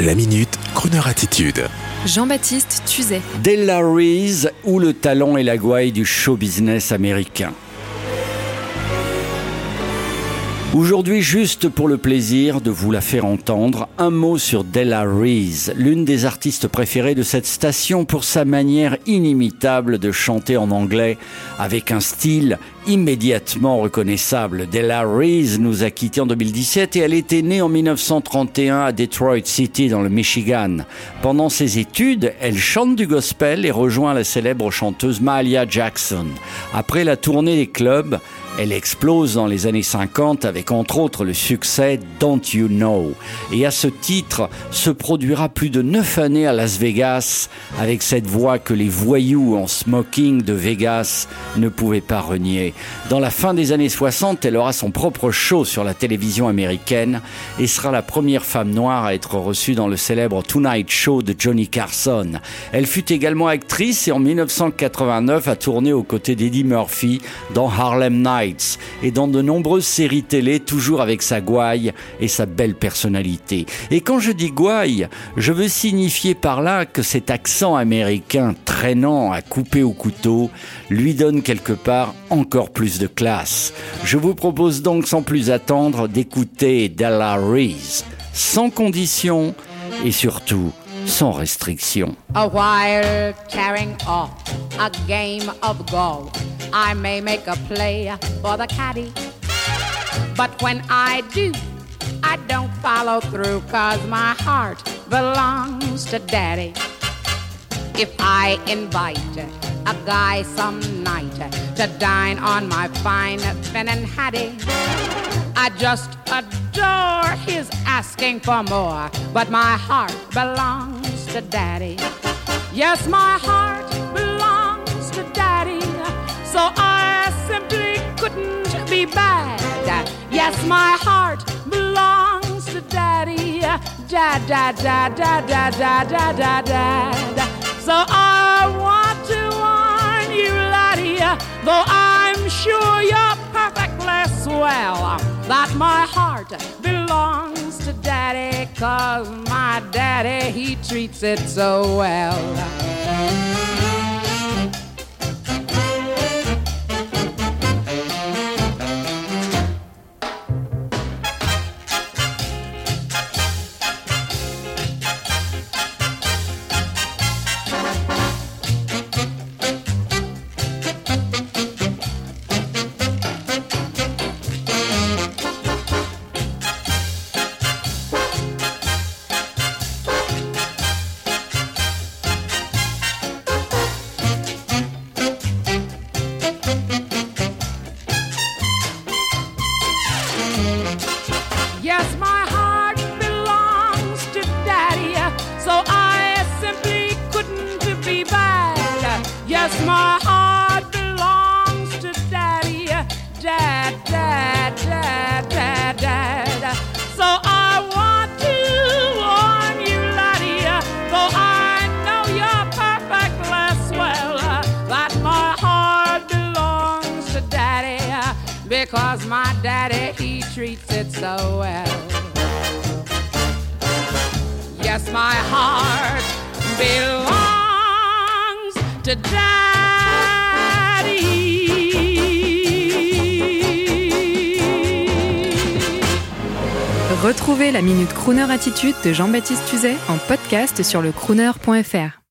La minute, Kroneur attitude. Jean-Baptiste Tuzet. Della Reese ou le talent et la gouaille du show business américain. Aujourd'hui, juste pour le plaisir de vous la faire entendre, un mot sur Della Reese, l'une des artistes préférées de cette station pour sa manière inimitable de chanter en anglais avec un style immédiatement reconnaissable. Della Reese nous a quittés en 2017 et elle était née en 1931 à Detroit City dans le Michigan. Pendant ses études, elle chante du gospel et rejoint la célèbre chanteuse Mahalia Jackson. Après la tournée des clubs, elle explose dans les années 50 avec entre autres le succès Don't You Know. Et à ce titre, se produira plus de neuf années à Las Vegas avec cette voix que les voyous en smoking de Vegas ne pouvaient pas renier. Dans la fin des années 60, elle aura son propre show sur la télévision américaine et sera la première femme noire à être reçue dans le célèbre Tonight Show de Johnny Carson. Elle fut également actrice et en 1989 a tourné aux côtés d'Eddie Murphy dans Harlem Night et dans de nombreuses séries télé, toujours avec sa gouaille et sa belle personnalité. Et quand je dis gouaille, je veux signifier par là que cet accent américain traînant à couper au couteau lui donne quelque part encore plus de classe. Je vous propose donc sans plus attendre d'écouter Della Reese, sans condition et surtout sans restriction. A while carrying off a game of golf, I may make a play for the caddy. But when I do, I don't follow through, cause my heart belongs to daddy. If I invite a guy some night to dine on my fine fin and hattie, I just adore his asking for more, but my heart belongs to daddy. Yes, my heart so I simply couldn't be bad. Yes, my heart belongs to daddy. Dad, dad, dad, dad, dad, dad, dad, dad, dad. So I want to warn you, laddie, though I'm sure you're perfectly swell, that my heart belongs to daddy, cause my daddy, he treats it so well. Because my daddy he treats it so well. Yes, my heart belongs to Daddy. Retrouvez la Minute Crooner Attitude de Jean-Baptiste Tuzet en podcast sur le crooner.fr.